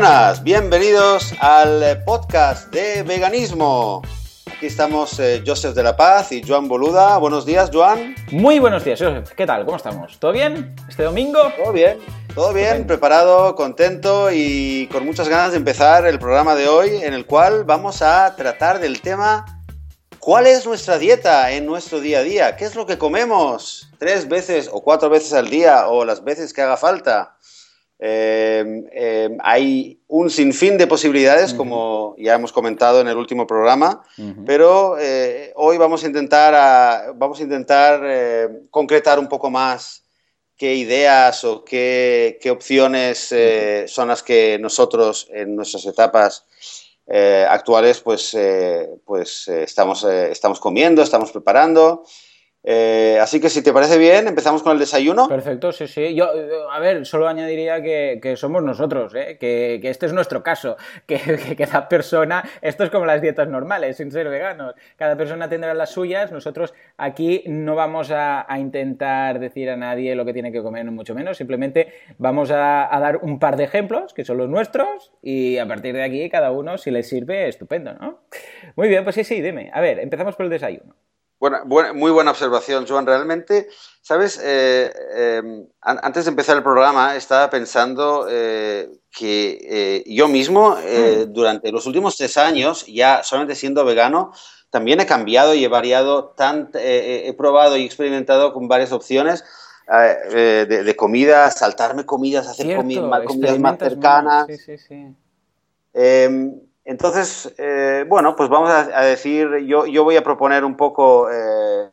buenas, bienvenidos al podcast de veganismo. Aquí estamos eh, Joseph de la Paz y Joan Boluda. Buenos días, Joan. Muy buenos días, Joseph. ¿Qué tal? ¿Cómo estamos? ¿Todo bien? ¿Este domingo? Todo bien, todo bien, preparado, contento y con muchas ganas de empezar el programa de hoy en el cual vamos a tratar del tema ¿Cuál es nuestra dieta en nuestro día a día? ¿Qué es lo que comemos? ¿Tres veces o cuatro veces al día o las veces que haga falta? Eh, eh, hay un sinfín de posibilidades, como ya hemos comentado en el último programa, pero eh, hoy vamos a intentar, vamos a intentar concretar un poco más qué ideas o qué, qué opciones son las que nosotros en nuestras etapas eh, actuales, pues, eh, pues eh, estamos, estamos comiendo, estamos preparando. Eh, así que si te parece bien, empezamos con el desayuno. Perfecto, sí, sí. Yo, a ver, solo añadiría que, somos nosotros, ¿eh? que, este es nuestro caso, que, cada persona, esto es como las dietas normales, sin ser veganos, cada persona tendrá las suyas, nosotros aquí no vamos a, intentar decir a nadie lo que tiene que comer, mucho menos, simplemente vamos a, a, dar un par de ejemplos, que son los nuestros, y a partir de aquí cada uno, si le sirve, estupendo, ¿no? Muy bien, pues sí, sí, dime. A ver, empezamos por el desayuno muy buena observación, Joan. Realmente, ¿sabes? Eh, em, antes de empezar el programa estaba pensando eh, que eh, yo mismo, mm. durante los últimos tres años, ya solamente siendo vegano, también he cambiado y he variado, tan, he probado y experimentado con varias opciones. De, comida, saltarme comidas, hacer comidas más cercanas. Sí, sí, sí. Entonces, eh, bueno, pues vamos a, decir, yo, yo, voy a proponer un poco eh,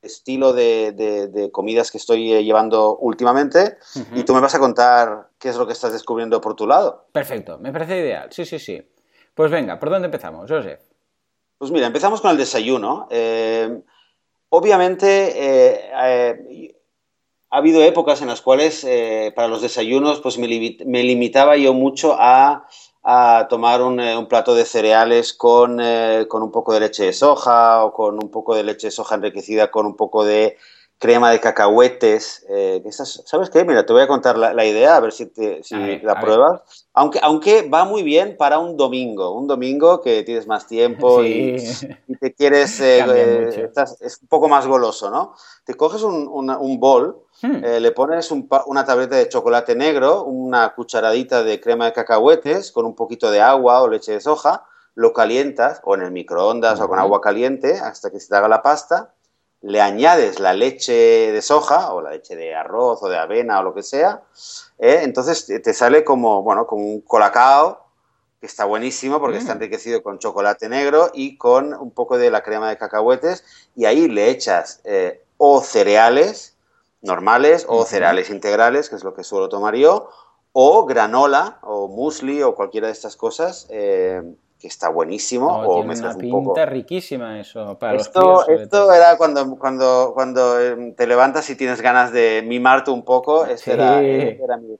estilo de, comidas que estoy eh, llevando últimamente y tú me vas a contar qué es lo que estás descubriendo por tu lado. Perfecto, me parece ideal, sí, sí, sí. Pues venga, ¿por dónde empezamos, José? Pues mira, empezamos con el desayuno. obviamente, ha habido épocas en las cuales para los desayunos pues me limitaba yo mucho a a tomar un, eh, un plato de cereales con, eh, con, un poco de leche de soja o con un poco de leche de soja enriquecida con un poco de crema de cacahuetes. Eh, ¿Sabes qué? Mira, te voy a contar la, idea, a ver si, si la pruebas. Aunque, aunque va muy bien para un domingo, un domingo que tienes más tiempo y, te quieres... es un poco más goloso, ¿no? Te coges un, un bol Hmm. Eh, le pones una tableta de chocolate negro, una cucharadita de crema de cacahuetes con un poquito de agua o leche de soja, lo calientas o en el microondas o con agua caliente hasta que se te haga la pasta, le añades la leche de soja o la leche de arroz o de avena o lo que sea, ¿eh? entonces te sale como, bueno, como un colacao que está buenísimo porque está hmm. enriquecido con chocolate negro y con un poco de la crema de cacahuetes y ahí le echas eh, o cereales, normales o cereales integrales, que es lo que suelo tomar yo, o granola o muesli o cualquiera de estas cosas, eh, que está buenísimo. o tiene una pinta riquísima eso para esto, Esto era cuando, cuando, cuando em, te levantas y tienes ganas de mimarte un poco, este, era, era mi...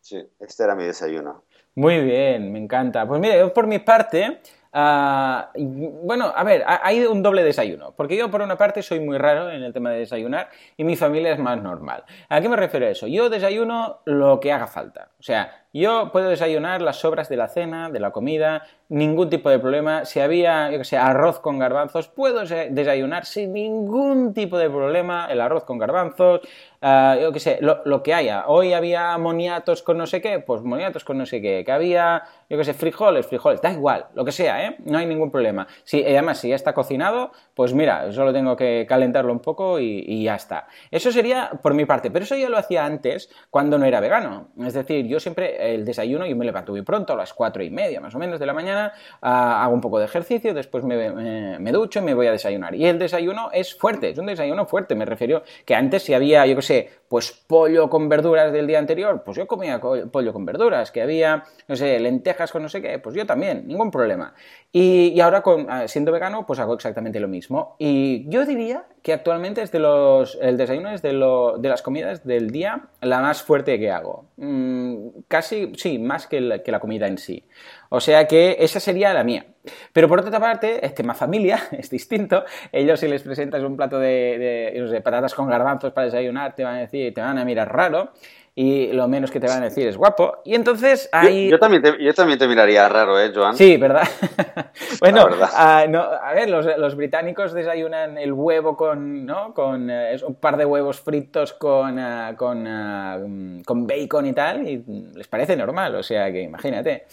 Sí, este era mi desayuno. Muy bien, me encanta. Pues mire, yo por mi parte, Ah, bueno, a ver, hay un doble desayuno, porque yo por una parte soy muy raro en el tema de desayunar y mi familia es más normal. ¿A qué me refiero eso? Yo desayuno lo que haga falta. O sea, yo puedo desayunar las sobras de la cena, de la comida, ningún tipo de problema. Si había, yo que sé, arroz con garbanzos, puedo desayunar sin ningún tipo de problema el arroz con garbanzos, uh, yo que sé, lo, que haya. Hoy había moniatos con no sé qué, pues moniatos con no sé qué. Que había, yo que sé, frijoles, frijoles, da igual, lo que sea, ¿eh? No hay ningún problema. Si, además, si ya está cocinado, pues mira, solo tengo que calentarlo un poco y, y ya está. Eso sería por mi parte, pero eso ya lo hacía antes cuando no era vegano. Es decir, yo siempre el desayuno, yo me levanto muy pronto, a las cuatro y media más o menos de la mañana, ah, hago un poco de ejercicio, después me, ducho y me voy a desayunar. Y el desayuno es fuerte, es un desayuno fuerte, me refiero que antes si había, yo qué sé, pues pollo con verduras del día anterior, pues yo comía pollo con verduras, que había, no sé, lentejas con no sé qué, pues yo también, ningún problema. Y, ahora, con, ah, siendo vegano, pues hago exactamente lo mismo. Y yo diría que actualmente es de los, el desayuno es de, lo, de las comidas del día la más fuerte que hago. Mm, casi, sí, más que la, que la comida en sí. O sea que esa sería la mía. Pero por otra parte, este más familia es distinto. Ellos si les presentas un plato de patatas con garbanzos para desayunar, te van a decir, te van a mirar raro y lo menos que te van a decir es guapo. Y entonces hay... Yo, también, te, yo también te miraría raro, ¿eh, Joan? Sí, ¿verdad? bueno, ah, a ver, los, los, británicos desayunan el huevo con, ¿no? con eh, un par de huevos fritos con, uh, con, uh, con bacon y tal, y les parece normal, o sea que imagínate.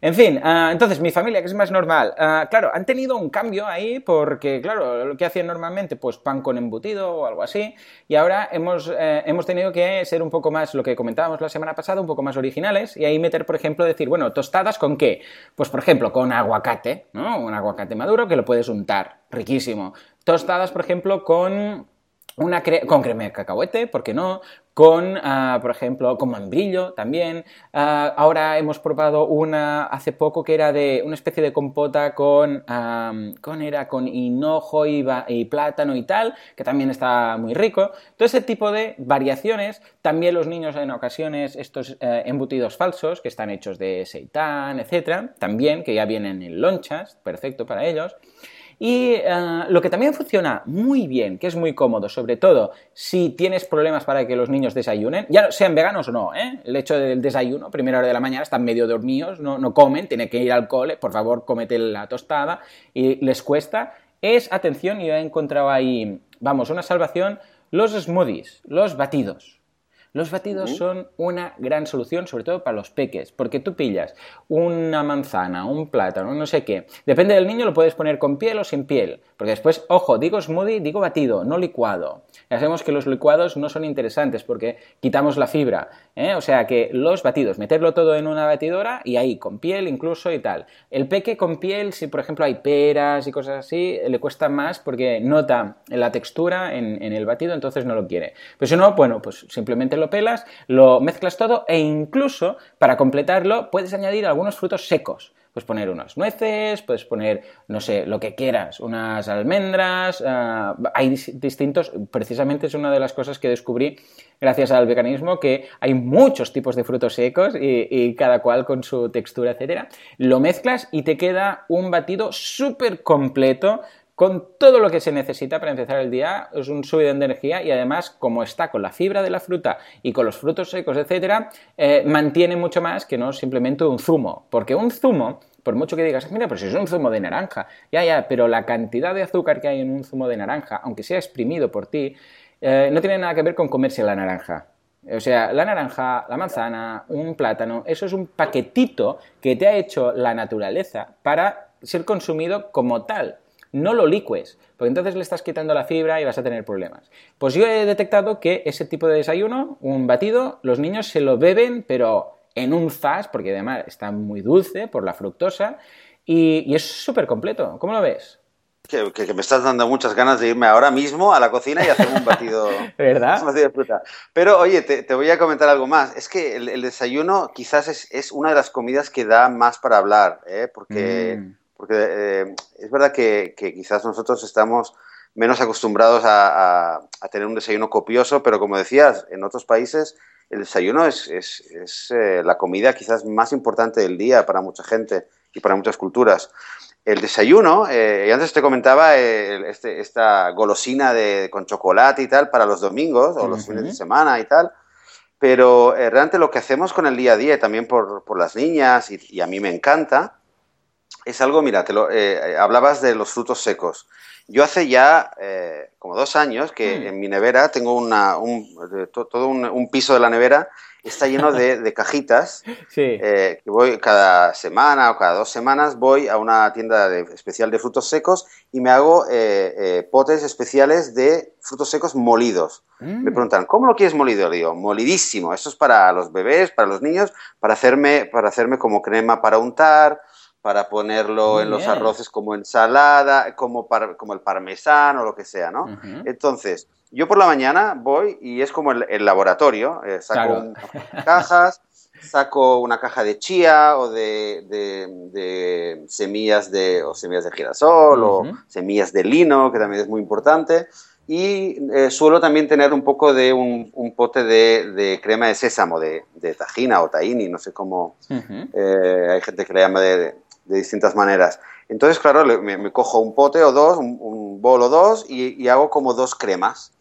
En fin, ah, entonces mi familia, que es más normal, ah, claro, han tenido un cambio ahí porque, claro, lo que hacían normalmente, pues pan con embutido o algo así, y ahora hemos, eh, hemos tenido que ser un poco más, lo que comentábamos la semana pasada, un poco más originales, y ahí meter, por ejemplo, decir, bueno, tostadas con qué? Pues, por ejemplo, con aguacate, ¿no? Un aguacate maduro que lo puedes untar, riquísimo. Tostadas, por ejemplo, con una con crema de cacahuete, ¿por qué no? Con, ah, por ejemplo, con membrillo también. Ah, ahora hemos probado una hace poco que era de una especie de compota con, con, era con hinojo y, y, plátano y tal, que también está muy rico. Todo ese tipo de variaciones. También los niños en ocasiones estos eh, embutidos falsos que están hechos de seitán, etcétera, también que ya vienen en lonchas, perfecto para ellos. Y eh, lo que también funciona muy bien, que es muy cómodo, sobre todo si tienes problemas para que los niños desayunen, ya sean veganos o no, ¿eh? el hecho del desayuno, primera hora de la mañana, están medio dormidos, no, no comen, tienen que ir al cole, por favor, cómete la tostada y les cuesta, es, atención, yo he encontrado ahí, vamos, una salvación, los smoothies, los batidos. Los batidos son una gran solución, sobre todo para los peques, porque tú pillas una manzana, un plátano, no sé qué. Depende del niño, lo puedes poner con piel o sin piel. Porque después, ojo, digo smoothie, digo batido, no licuado. Ya sabemos que los licuados no son interesantes porque quitamos la fibra. ¿eh? O sea que los batidos, meterlo todo en una batidora y ahí, con piel incluso y tal. El peque con piel, si por ejemplo hay peras y cosas así, le cuesta más porque nota la textura en, en el batido, entonces no lo quiere. Pero si no, bueno, pues simplemente lo pelas, lo mezclas todo e incluso para completarlo puedes añadir algunos frutos secos. Puedes poner unas nueces, puedes poner, no sé, lo que quieras, unas almendras, ah, hay distintos, precisamente es una de las cosas que descubrí gracias al veganismo, que hay muchos tipos de frutos secos y, y cada cual con su textura, etcétera. Lo mezclas y te queda un batido súper completo con todo lo que se necesita para empezar el día, es un subidón de energía y además, como está con la fibra de la fruta y con los frutos secos, etcétera, eh, mantiene mucho más que no simplemente un zumo. Porque un zumo, por mucho que digas, mira, pues es un zumo de naranja, ya, ya, pero la cantidad de azúcar que hay en un zumo de naranja, aunque sea exprimido por ti, eh, no tiene nada que ver con comerse la naranja. O sea, la naranja, la manzana, un plátano, eso es un paquetito que te ha hecho la naturaleza para ser consumido como tal no lo licues, porque entonces le estás quitando la fibra y vas a tener problemas. Pues yo he detectado que ese tipo de desayuno, un batido, los niños se lo beben, pero en un zas, porque además está muy dulce por la fructosa, y, es súper completo. ¿Cómo lo ves? Que, me estás dando muchas ganas de irme ahora mismo a la cocina y hacer un batido, ¿verdad? de fruta. Pero oye, te, voy a comentar algo más. Es que el, desayuno quizás es, una de las comidas que da más para hablar, ¿eh? porque mm. Porque eh, es verdad que, quizás nosotros estamos menos acostumbrados a, tener un desayuno copioso, pero como decías, en otros países el desayuno es, eh, la comida quizás más importante del día para mucha gente y para muchas culturas. El desayuno, eh, y antes te comentaba este, esta golosina de, con chocolate y tal para los domingos o los fines de semana y tal, pero realmente lo que hacemos con el día a día, y también por, las niñas, y, a mí me encanta, es algo, mira, te lo, eh, hablabas de los frutos secos. Yo hace ya eh, como dos años que mm. en mi nevera tengo una, un, todo un, piso de la nevera está lleno de, cajitas. Eh, que voy cada semana o cada dos semanas voy a una tienda especial de frutos secos y me hago potes especiales de frutos secos molidos. Me mm. preguntan, ¿cómo lo quieres molido? Digo, molidísimo. Eso es para los bebés, para los niños, para hacerme, para hacerme como crema para untar para ponerlo en los arroces como ensalada, como, como el parmesano o lo que sea, ¿no? Entonces, yo por la mañana voy y es como el, laboratorio, eh, saco cajas, saco una caja de chía o de, semillas de o semillas de girasol o semillas de lino, que también es muy importante. Y eh, suelo también tener un poco de un, pote de, crema de sésamo, de, tajina o tahini, no sé cómo. Eh, hay gente que le llama de, de distintas maneras. Entonces, claro, me, cojo un pote o dos, un, bol o dos y, hago como dos cremas.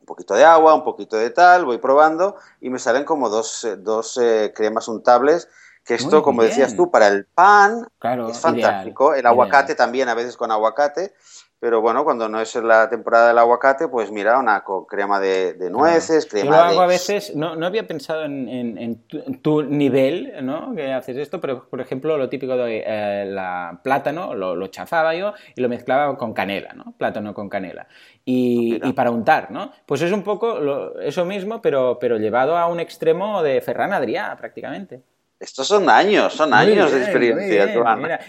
Un poquito de agua, un poquito de tal, voy probando y me salen como dos, eh, dos eh, cremas untables. Que esto, como decías tú, para el pan es fantástico. el aguacate también, a veces con aguacate. Pero bueno, cuando no es la temporada del aguacate, pues mira, una crema de, nueces, crema Yo lo hago a veces, no, no había pensado en, tu, nivel, ¿no? Que haces esto, pero por ejemplo, lo típico de eh, la plátano, lo, chafaba yo y lo mezclaba con canela, ¿no? Plátano con canela. Y, ah, para untar, ¿no? Pues es un poco eso mismo, pero, pero llevado a un extremo de Ferran Adrià, prácticamente. Estos son años, son años de experiencia,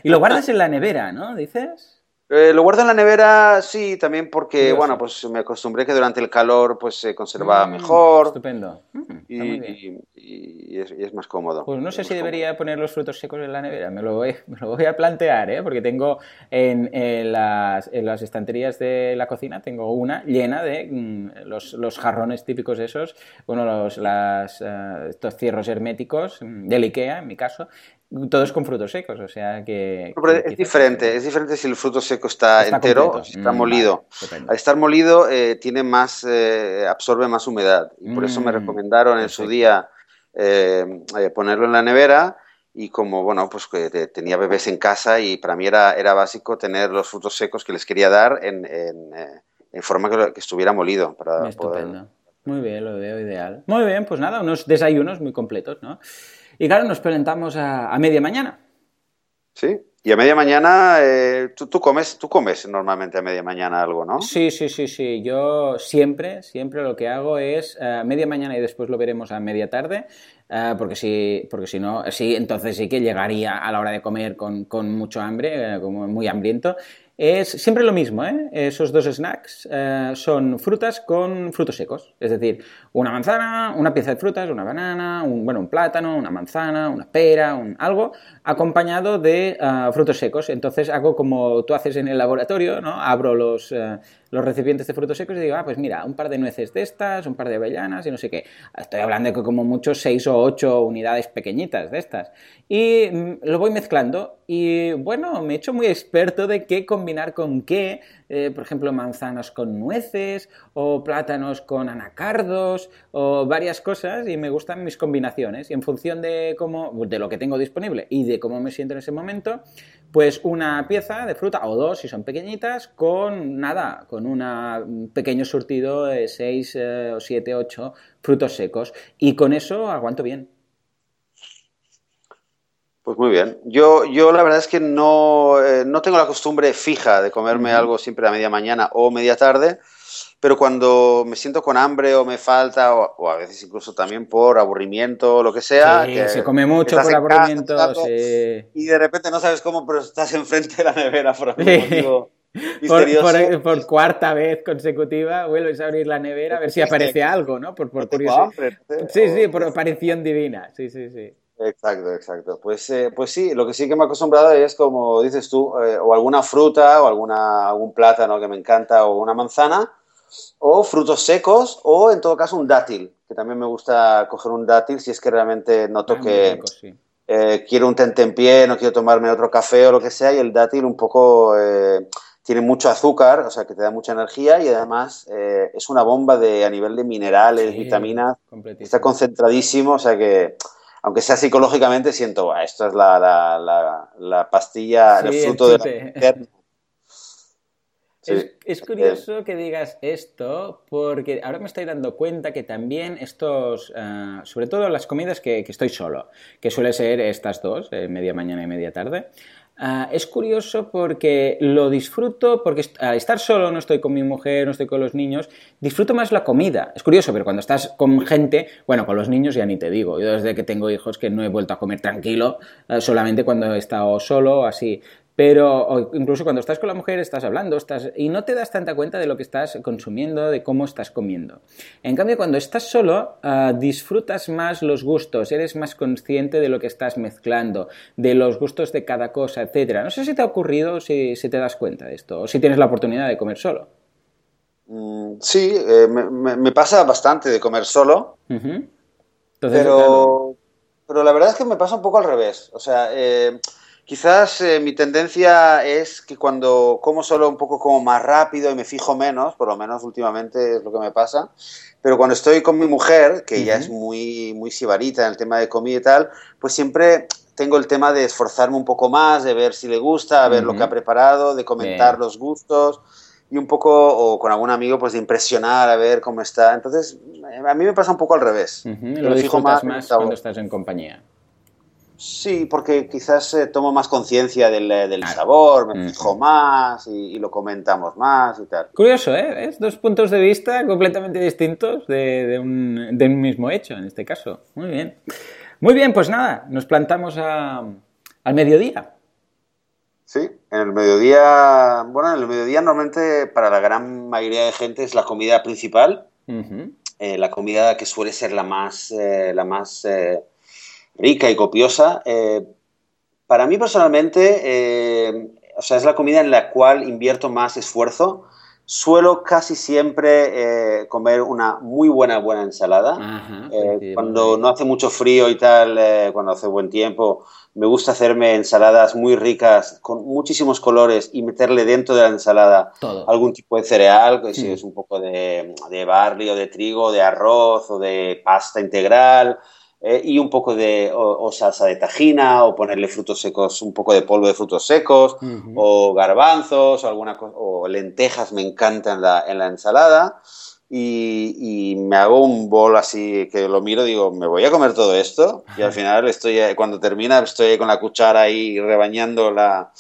Y lo guardas en la nevera, ¿no? ¿Dices? Eh, lo guardo en la nevera, sí, también porque, bueno, pues me acostumbré que durante el calor pues se conservaba mm, mejor. Estupendo. Mm, y, es, más cómodo. Pues no sé si debería poner los frutos secos en la nevera, me lo voy, me lo voy a plantear, ¿eh? porque tengo en, las, en, las, estanterías de la cocina, tengo una llena de mm, los, los, jarrones típicos esos, bueno, los, las, eh, estos cierros herméticos del Ikea, en mi caso, todos con frutos secos, o sea que... es diferente, es diferente si el fruto seco está, entero o si está mm, molido. Al estar molido eh, tiene más, eh, absorbe más humedad y por eso me mm, recomendaron en su día eh, ponerlo en la nevera y como, bueno, pues que tenía bebés en casa y para mí era, era básico tener los frutos secos que les quería dar en, en, forma que, estuviera molido. Para Estupendo. Muy bien, lo veo ideal. Muy bien, pues nada, unos desayunos muy completos, ¿no? Y claro, nos presentamos a, media mañana. Sí, y a media mañana, eh, ¿tú, comes, tú comes normalmente a media mañana algo, ¿no? Sí, sí, sí, sí. Yo siempre, siempre lo que hago es a eh, media mañana y después lo veremos a media tarde, eh, porque si, porque si no, sí, entonces sí que llegaría a la hora de comer con, con mucho hambre, como muy hambriento. Es siempre lo mismo, ¿eh? Esos dos snacks eh, son frutas con frutos secos. Es decir, una manzana, una pieza de frutas, una banana, un, bueno, un plátano, una manzana, una pera, un, algo, acompañado de eh, frutos secos. Entonces hago como tú haces en el laboratorio, ¿no? Abro los, los recipientes de frutos secos y digo, ah, pues mira, un par de nueces de estas, un par de avellanas y no sé qué. Estoy hablando de como mucho seis o ocho unidades pequeñitas de estas. Y mm, lo voy mezclando y bueno, me he hecho muy experto de qué combinar con qué. Eh, por ejemplo, manzanas con nueces o plátanos con anacardos o varias cosas y me gustan mis combinaciones. Y en función de, cómo, de lo que tengo disponible y de cómo me siento en ese momento, pues una pieza de fruta o dos si son pequeñitas con nada, con un pequeño surtido de 6 eh, o 7, 8 frutos secos y con eso aguanto bien. Pues muy bien. Yo, yo la verdad es que no, eh, no tengo la costumbre fija de comerme algo siempre a media mañana o media tarde, pero cuando me siento con hambre o me falta, o, a veces incluso también por aburrimiento o lo que sea. que se come mucho por aburrimiento. Y de repente no sabes cómo, pero estás enfrente de la nevera por algún motivo. Por, por, cuarta vez consecutiva vuelves a abrir la nevera a ver si aparece algo, ¿no? Por, por curiosidad. Sí, sí, por aparición divina. Sí, sí, sí. Exacto, exacto. Pues, eh, pues sí, lo que sí que me he acostumbrado es, como dices tú, eh, o alguna fruta, o alguna, algún plátano que me encanta, o una manzana, o frutos secos, o en todo caso un dátil, que también me gusta coger un dátil si es que realmente noto ah, que eh, quiero un tentempié, no quiero tomarme otro café o lo que sea, y el dátil un poco tiene mucho azúcar, o sea que te da mucha energía y además es una bomba de, a nivel de minerales, vitaminas, está concentradísimo, o sea que aunque sea psicológicamente, siento, esto es la, la, la, pastilla, el fruto de la es, curioso que digas esto porque ahora me estoy dando cuenta que también estos, eh, sobre todo las comidas que, que, estoy solo, que suele ser estas dos, eh, media mañana y media tarde, Ah, es curioso porque lo disfruto, porque al estar solo, no estoy con mi mujer, no estoy con los niños, disfruto más la comida. Es curioso, pero cuando estás con gente, bueno, con los niños ya ni te digo. Yo desde que tengo hijos que no he vuelto a comer tranquilo, eh, solamente cuando he estado solo, así pero incluso cuando estás con la mujer estás hablando estás, y no te das tanta cuenta de lo que estás consumiendo, de cómo estás comiendo. En cambio, cuando estás solo, ah, disfrutas más los gustos, eres más consciente de lo que estás mezclando, de los gustos de cada cosa, etc. No sé si te ha ocurrido, si, si te das cuenta de esto, o si tienes la oportunidad de comer solo. Mm, sí, eh, me, pasa bastante de comer solo, pero, pero la verdad es que me pasa un poco al revés. O sea, eh, Quizás eh, mi tendencia es que cuando como solo un poco como más rápido y me fijo menos, por lo menos últimamente es lo que me pasa, pero cuando estoy con mi mujer, que ella es muy, muy sibarita en el tema de comida y tal, pues siempre tengo el tema de esforzarme un poco más, de ver si le gusta, a ver lo que ha preparado, de comentar los gustos y un poco, o con algún amigo, pues de impresionar, a ver cómo está. Entonces, a mí me pasa un poco al revés. Lo fijo más, más cuando estás en compañía. Sí, porque quizás eh, tomo más conciencia del, eh, sabor, me fijo más y, lo comentamos más y tal. Curioso, ¿eh? Es dos puntos de vista completamente distintos de, un, mismo hecho, en este caso. Muy bien. Muy bien, pues nada, nos plantamos al mediodía. Sí, en el mediodía, bueno, en el mediodía normalmente para la gran mayoría de gente es la comida principal, eh, la comida que suele ser la más, la más rica y copiosa. Eh, para mí personalmente, eh, o sea, es la comida en la cual invierto más esfuerzo. Suelo casi siempre eh, comer una muy buena, buena ensalada. cuando no hace mucho frío y tal, cuando hace buen tiempo, me gusta hacerme ensaladas muy ricas, con muchísimos colores y meterle dentro de la ensalada algún tipo de cereal, que si mm. es un poco de, de barley o de trigo, de arroz o de pasta integral. Eh, y un poco de o, salsa de tajina o ponerle frutos secos, un poco de polvo de frutos secos o garbanzos o alguna o lentejas me encantan en la, en la ensalada. Y, me hago un bol así que lo miro digo me voy a comer todo esto y al final estoy cuando termina estoy con la cuchara ahí rebañando la,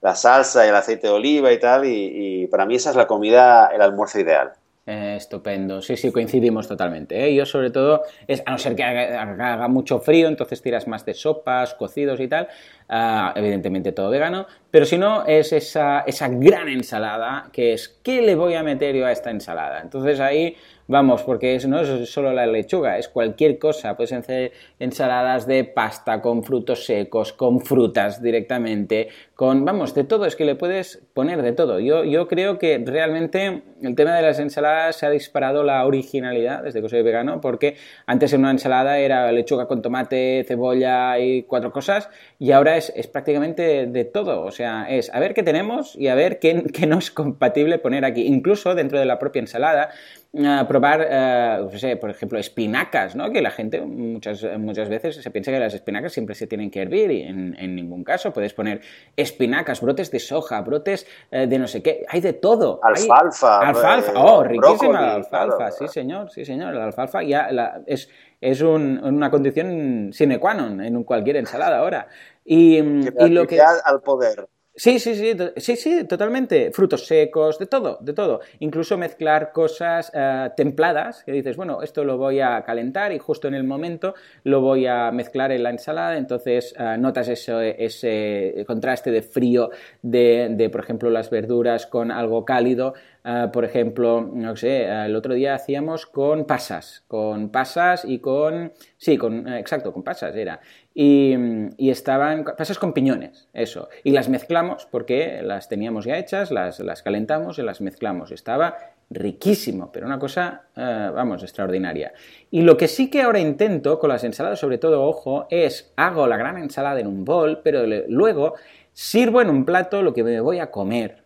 la salsa y el aceite de oliva y tal y para mí esa es la comida el almuerzo ideal eh, estupendo, sí, sí, coincidimos totalmente. ¿eh? Yo sobre todo, es, a no ser que haga, mucho frío, entonces tiras más de sopas, cocidos y tal, ah, evidentemente todo vegano, pero si no es esa, esa gran ensalada que es, ¿qué le voy a meter yo a esta ensalada? Entonces ahí Vamos, porque no es solo la lechuga, es cualquier cosa. Puedes hacer ensaladas de pasta con frutos secos, con frutas directamente, con, vamos, de todo. Es que le puedes poner de todo. Yo, yo creo que realmente el tema de las ensaladas se ha disparado la originalidad desde que soy vegano, porque antes en una ensalada era lechuga con tomate, cebolla y cuatro cosas, y ahora es, es prácticamente de todo. O sea, es a ver qué tenemos y a ver qué, qué no es compatible poner aquí. Incluso dentro de la propia ensalada probar, eh, por ejemplo, espinacas, ¿no? Que la gente muchas, muchas veces se piensa que las espinacas siempre se tienen que hervir y en, ningún caso puedes poner espinacas, brotes de soja, brotes eh, de no sé qué, hay de todo. Alfalfa. alfalfa, oh, riquísima la alfalfa, sí señor, sí señor, la alfalfa ya es, es una condición sine qua non en cualquier ensalada ahora. Y, y lo que... al poder. Sí, sí, sí, sí, sí, totalmente. Frutos secos, de todo, de todo. Incluso mezclar cosas eh, templadas, que dices, bueno, esto lo voy a calentar y justo en el momento lo voy a mezclar en la ensalada, entonces eh, notas ese contraste de frío de, de, por ejemplo, las verduras con algo cálido. Eh, por ejemplo, no sé, el otro día hacíamos con pasas, con pasas y con... Sí, con, exacto, con pasas era y, estaban pasas con piñones, eso. Y las mezclamos porque las teníamos ya hechas, las, las calentamos y las mezclamos. Estaba riquísimo, pero una cosa, eh, vamos, extraordinaria. Y lo que sí que ahora intento con las ensaladas, sobre todo, ojo, es hago la gran ensalada en un bol, pero luego sirvo en un plato lo que me voy a comer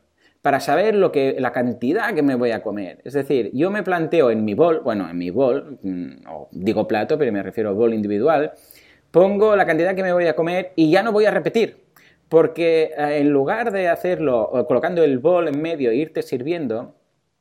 para saber lo que, la cantidad que me voy a comer. Es decir, yo me planteo en mi bol, bueno, en mi bol, mm, digo plato, pero me refiero a bol individual, pongo la cantidad que me voy a comer y ya no voy a repetir. Porque eh, en lugar de hacerlo colocando el bol en medio e irte sirviendo,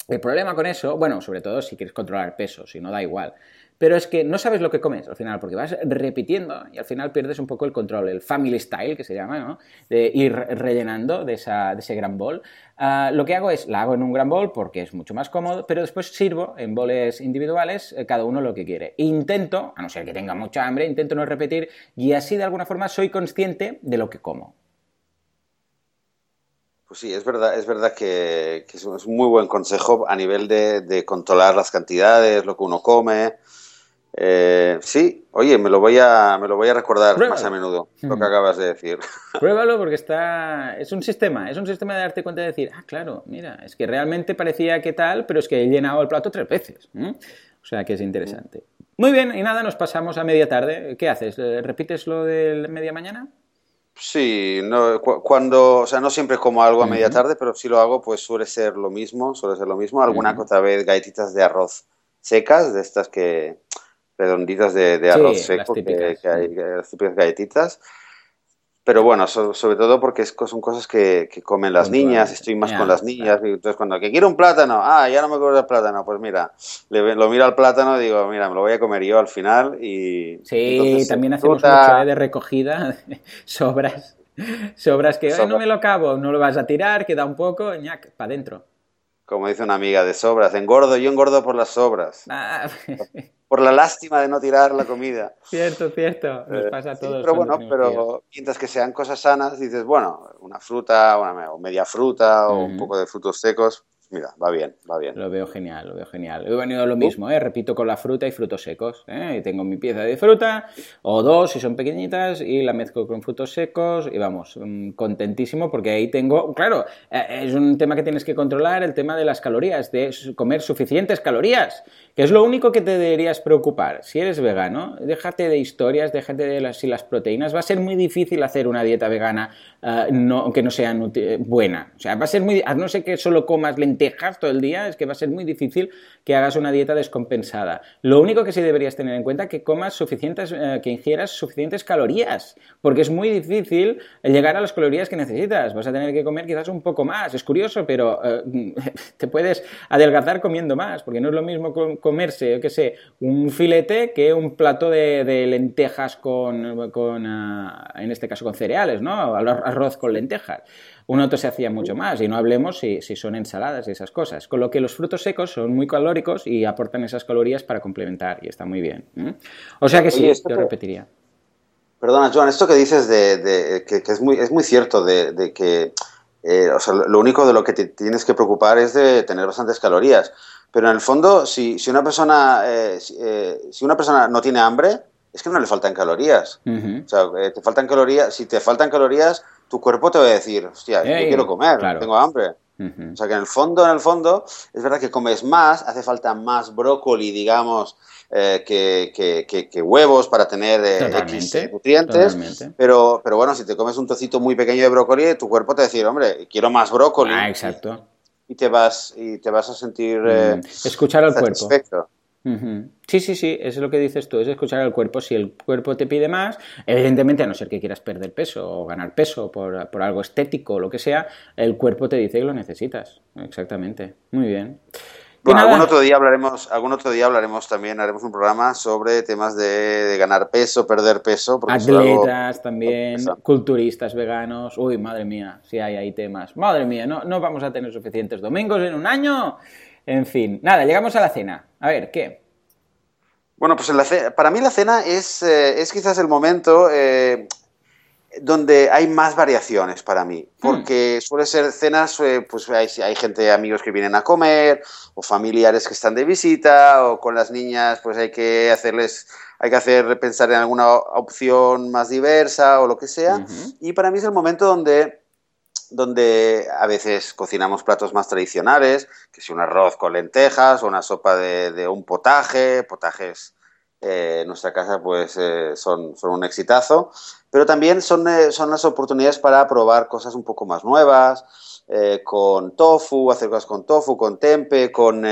el problema con eso, bueno, sobre todo si quieres controlar peso, si no da igual, pero es que no sabes lo que comes al final, porque vas repitiendo y al final pierdes un poco el control, el family style que se llama, ¿no? De ir rellenando de, esa, de ese gran bol. Ah, lo que hago es, la hago en un gran bol porque es mucho más cómodo, pero después sirvo en boles individuales, eh, cada uno lo que quiere. Intento, a no ser que tenga mucha hambre, intento no repetir y así de alguna forma soy consciente de lo que como. Pues sí, es verdad, es verdad que, es un muy buen consejo a nivel de, de controlar las cantidades, lo que uno come, eh, sí, oye, me lo voy a, me lo voy a recordar más a menudo, lo que acabas de decir. Pruébalo porque está, es un sistema, es un sistema de darte cuenta de decir, ah, claro, mira, es que realmente parecía que tal, pero es que he llenado el plato tres veces. O sea que es interesante. Muy bien, y nada, nos pasamos a media tarde. ¿Qué haces? ¿Repites lo de media mañana? Sí, no, cuando, o sea, no siempre como algo a media tarde, pero si lo hago, pues suele ser lo mismo, suele ser lo mismo. Alguna otra vez galletitas de arroz secas, de estas que redonditas de, arroz seco, que, hay, las típicas galletitas. Pero bueno, sobre todo porque son cosas que, comen las niñas, estoy más con las niñas. Entonces, cuando que quiero un plátano, ah, ya no me acuerdo del plátano, pues mira, lo miro al plátano y digo, mira, me lo voy a comer yo al final. y Sí, también hacemos mucho ¿eh? de recogida, sobras. Sobras que no me lo acabo, no lo vas a tirar, queda un poco, ñac, para adentro. Como dice una amiga de sobras, engordo, yo engordo por las sobras. Ah. por la lástima de no tirar la comida. Cierto, cierto, nos eh, pasa a todos. pero bueno, pero mientras que sean cosas sanas, dices, bueno, una fruta, una media fruta o un poco de frutos secos, Mira, va bien, va bien. Lo veo genial, lo veo genial. He venido lo mismo, ¿eh? repito con la fruta y frutos secos. ¿eh? Y tengo mi pieza de fruta, o dos si son pequeñitas, y la mezclo con frutos secos, y vamos, mm, contentísimo porque ahí tengo, claro, eh, es un tema que tienes que controlar, el tema de las calorías, de comer suficientes calorías, que es lo único que te deberías preocupar. Si eres vegano, déjate de historias, déjate de las, si las proteínas. Va a ser muy difícil hacer una dieta vegana uh, no, que no sea buena. O sea, va a ser muy, a no ser que solo comas lentejas lentejas todo el día, es que va a ser muy difícil que hagas una dieta descompensada. Lo único que sí deberías tener en cuenta es que comas suficientes, eh, que ingieras suficientes calorías, porque es muy difícil llegar a las calorías que necesitas. Vas a tener que comer quizás un poco más. Es curioso, pero eh, te puedes adelgazar comiendo más, porque no es lo mismo comerse, yo qué sé, un filete que un plato de, lentejas con, ah, en este caso, con cereales, ¿no? Arroz con lentejas un otro se hacía mucho más, y no hablemos si, son ensaladas y esas cosas. Con lo que los frutos secos son muy calóricos y aportan esas calorías para complementar, y está muy bien. O sea que sí, yo repetiría. Perdona, Joan, esto que dices de, que, es, muy, es muy cierto, de, que eh, lo único de lo que te tienes que preocupar es de tener bastantes calorías. Pero en el fondo, si, una persona, eh, eh, si una persona no tiene hambre, es que no le faltan calorías. O sea, te faltan calorías, si te faltan calorías, tu cuerpo te va a decir, hostia, yo quiero comer, tengo hambre. O sea que en el fondo, en el fondo, es verdad que comes más, hace falta más brócoli, digamos, eh, que, huevos para tener eh, X nutrientes. Pero, pero bueno, si te comes un trocito muy pequeño de brócoli, tu cuerpo te va a decir, hombre, quiero más brócoli. Ah, exacto. Y, te vas, y te vas a sentir. Eh, Escuchar al cuerpo. Sí, sí, sí, eso es lo que dices tú, es escuchar al cuerpo. Si el cuerpo te pide más, evidentemente, a no ser que quieras perder peso o ganar peso por, por algo estético o lo que sea, el cuerpo te dice que lo necesitas. Exactamente. Muy bien. Bueno, algún otro día hablaremos, algún otro día hablaremos también, haremos un programa sobre temas de, ganar peso, perder peso. Atletas también, culturistas veganos. Uy, madre mía, si hay ahí temas. Madre mía, no, no vamos a tener suficientes domingos en un año. En fin, nada, llegamos a la cena. A ver, ¿qué? Bueno, pues para mí la cena es, eh, es quizás el momento eh, donde hay más variaciones para mí, hmm. porque suele ser cenas, eh, pues hay, hay, gente, amigos que vienen a comer, o familiares que están de visita, o con las niñas, pues hay que hacerles, hay que hacer pensar en alguna opción más diversa o lo que sea, y para mí es el momento donde donde a veces cocinamos platos más tradicionales, que si un arroz con lentejas o una sopa de, un potaje, potajes eh, en nuestra casa pues eh, son, son, un exitazo, pero también son, eh, son las oportunidades para probar cosas un poco más nuevas, con tofu, hacer cosas con tofu, con tempe, con,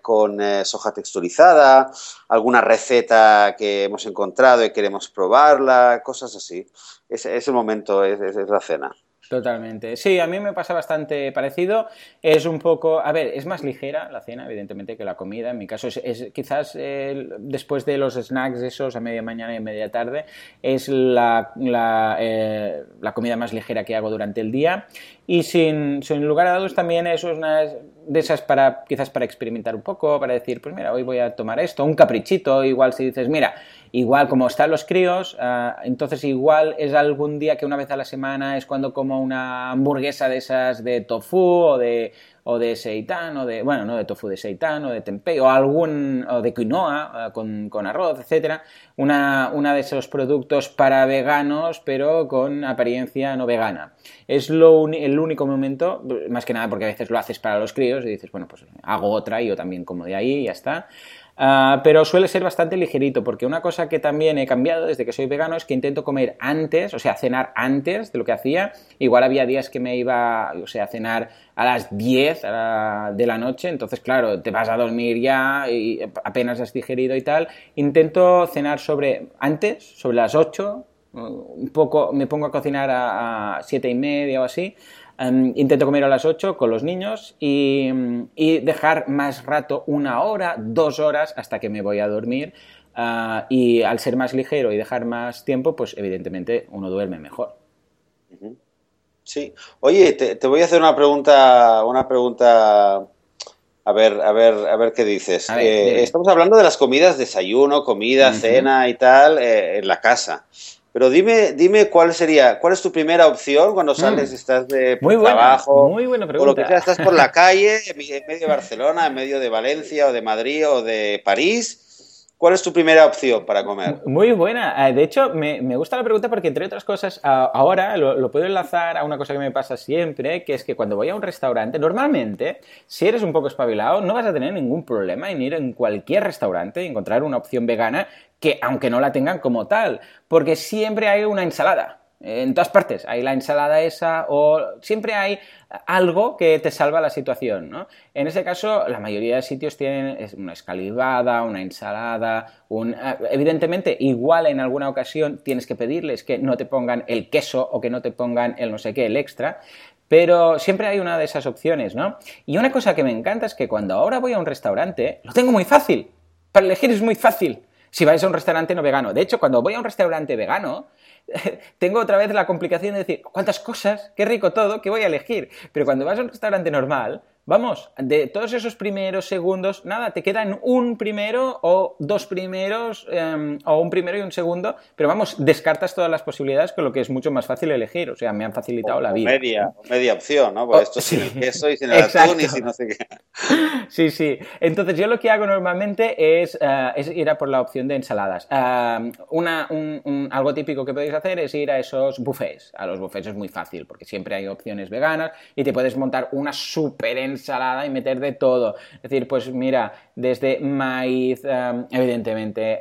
con soja texturizada, alguna receta que hemos encontrado y queremos probarla, cosas así. Es el momento, es la cena. Totalmente. Sí, a mí me pasa bastante parecido. Es un poco, a ver, es más ligera la cena, evidentemente, que la comida. En mi caso, es, quizás después de los snacks esos a media mañana y media tarde, es la, la, eh, la, comida más ligera que hago durante el día. Y sin, sin lugar a dudas también eso es una de esas para quizás para experimentar un poco, para decir, pues mira, hoy voy a tomar esto, un caprichito, igual si dices, mira, igual como están los críos, ah, entonces igual es algún día que una vez a la semana es cuando como una hamburguesa de esas de tofu o de o de seitan, o de, bueno, no de tofu, de seitan, o de tempeh, o algún, o de quinoa, eh, con, con arroz, etcétera, una, una, de esos productos para veganos, pero con apariencia no vegana. Es lo el único momento, más que nada porque a veces lo haces para los críos y dices, bueno, pues hago otra y yo también como de ahí y ya está. Ah, pero suele ser bastante ligerito, porque una cosa que también he cambiado desde que soy vegano es que intento comer antes, o sea, cenar antes de lo que hacía. Igual había días que me iba, o sea, a cenar a las 10 de la noche, entonces, claro, te vas a dormir ya y apenas has digerido y tal. Intento cenar sobre antes, sobre las 8, un poco, me pongo a cocinar a, a 7 y media o así Em, intento comer a las 8 con los niños em, y, dejar más rato, una hora, dos horas, hasta que me voy a dormir. Ah, y al ser más ligero y dejar más tiempo, pues evidentemente uno duerme mejor. Sí. Oye, te, voy a hacer una pregunta, una pregunta a ver, a ver, a ver qué dices. Eh, estamos hablando de las comidas, desayuno, comida, cena y tal, eh, en la casa. Pero dime, dime cuál sería, cuál es tu primera opción cuando mm. sales, estás de muy trabajo, muy buena o lo que sea, estás por la calle, en medio de Barcelona, en medio de Valencia o de Madrid o de París. ¿Cuál es tu primera opción para comer? Muy buena. Eh, de hecho, me, gusta la pregunta porque, entre otras cosas, ahora lo, lo, puedo enlazar a una cosa que me pasa siempre, que es que cuando voy a un restaurante, normalmente, si eres un poco espabilado, no vas a tener ningún problema en ir en cualquier restaurante y encontrar una opción vegana que aunque no la tengan como tal, porque siempre hay una ensalada. En todas partes hay la ensalada esa o siempre hay algo que te salva la situación, ¿no? En ese caso, la mayoría de sitios tienen una escalivada, una ensalada, un... Eh, evidentemente, igual en alguna ocasión tienes que pedirles que no te pongan el queso o que no te pongan el no sé qué, el extra, pero siempre hay una de esas opciones, ¿no? Y una cosa que me encanta es que cuando ahora voy a un restaurante, lo tengo muy fácil. Para elegir es muy fácil si vais a un restaurante no vegano. De hecho, cuando voy a un restaurante vegano, tengo otra vez la complicación de decir, ¿cuántas cosas? Qué rico todo, ¿qué voy a elegir? Pero cuando vas a un restaurante normal, Vamos, de todos esos primeros segundos, nada, te quedan un primero o dos primeros, em, o un primero y un segundo, pero vamos, descartas todas las posibilidades con lo que es mucho más fácil elegir. O sea, me han facilitado la vida. Media, media opción, ¿no? Pues esto sin el queso y sin el atún y sin no sé qué. Sí, sí. Entonces, yo lo que hago normalmente es, eh, ir a por la opción de ensaladas. Eh, una, un, algo típico que podéis hacer es ir a esos buffets. A los buffets es muy fácil porque siempre hay opciones veganas y te puedes montar una super ensalada y meter de todo. Es decir, pues mira, desde maíz, em, evidentemente,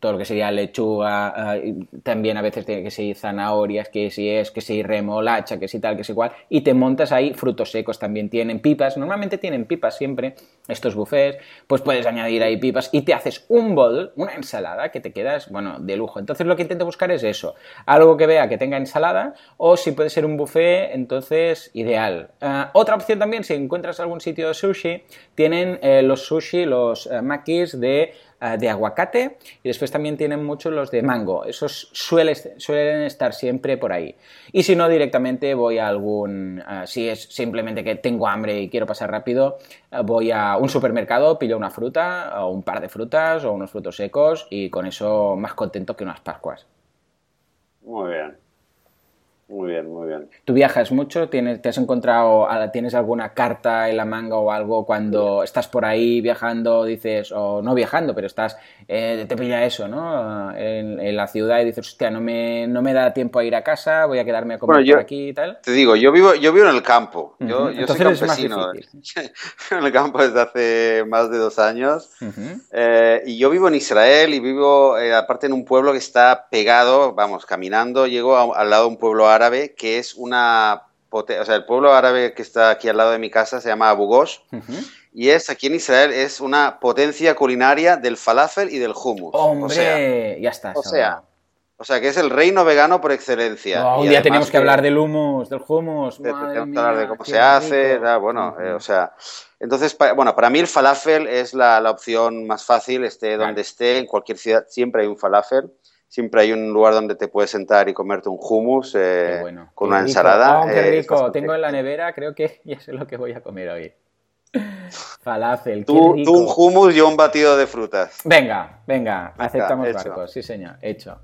todo lo que sería lechuga, también a veces tiene que ser zanahorias, que si es, que si remolacha, que si tal, que si igual, y te montas ahí frutos secos también tienen pipas, normalmente tienen pipas siempre, estos buffets, pues puedes añadir ahí pipas y te haces un bol, una ensalada que te quedas, bueno, de lujo. Entonces lo que intento buscar es eso, algo que vea que tenga ensalada o si puede ser un buffet, entonces ideal. Otra opción también si encuentras algún sitio de sushi, tienen eh, los sushi, los eh, makis de, eh, de, aguacate y después también tienen muchos los de mango. Esos suelen estar siempre por ahí. Y si no, directamente voy a algún, si es simplemente que tengo hambre y quiero pasar rápido, voy a un supermercado, pillo una fruta o un par de frutas o unos frutos secos y con eso más contento que unas pascuas. Muy bien. Muy bien. ¿Tú viajas mucho? ¿Tienes, ¿Te has encontrado, tienes alguna carta en la manga o algo cuando estás por ahí viajando, dices, o no viajando, pero estás, eh, te pilla eso, ¿no? En, la ciudad y dices, hostia, no me, no me da tiempo a ir a casa, voy a quedarme a comer por aquí y tal. Te digo, yo vivo, yo vivo en el campo, yo, yo soy campesino. en el campo desde hace más de dos años. Eh, y yo vivo en Israel y vivo, eh, aparte, en un pueblo que está pegado, vamos, caminando, llego al lado de un pueblo árabe que es una... O sea, el pueblo árabe que está aquí al lado de mi casa se llama Abu Ghosh. Y es, aquí en Israel, es una potencia culinaria del falafel y del hummus. ¡Hombre! O sea, ya está. O sea, o sea, que es el reino vegano por excelencia. un día tenemos que, hablar del hummus, del hummus. tenemos que hablar de cómo se hace, bueno, eh, o sea... Entonces, bueno, para mí el falafel es la, la opción más fácil, esté donde esté, en cualquier ciudad siempre hay un falafel siempre hay un lugar donde te puedes sentar y comerte un hummus eh, con una ensalada. Oh, qué eh, rico, tengo en la nevera, creo que ya sé lo que voy a comer hoy. Falafel, tú, tú, un hummus y un batido de frutas. Venga, venga, aceptamos barcos, sí señor, hecho.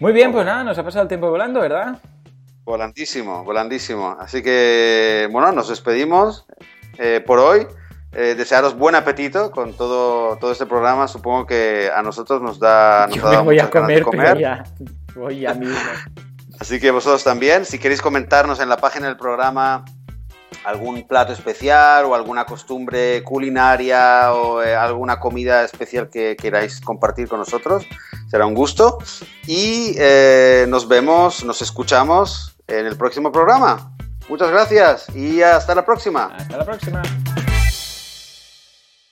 Muy bien, pues nada, nos ha pasado el tiempo volando, ¿verdad? Volandísimo, volandísimo. Así que, bueno, nos despedimos eh, por hoy. Eh, desearos buen apetito con todo, todo este programa. Supongo que a nosotros nos da. Nos Yo voy a comer, comer. ya voy a mismo. Así que vosotros también. Si queréis comentarnos en la página del programa algún plato especial o alguna costumbre culinaria o eh, alguna comida especial que queráis compartir con nosotros. Será un gusto. Y eh, nos vemos, nos escuchamos en el próximo programa. Muchas gracias y hasta la próxima. Hasta la próxima.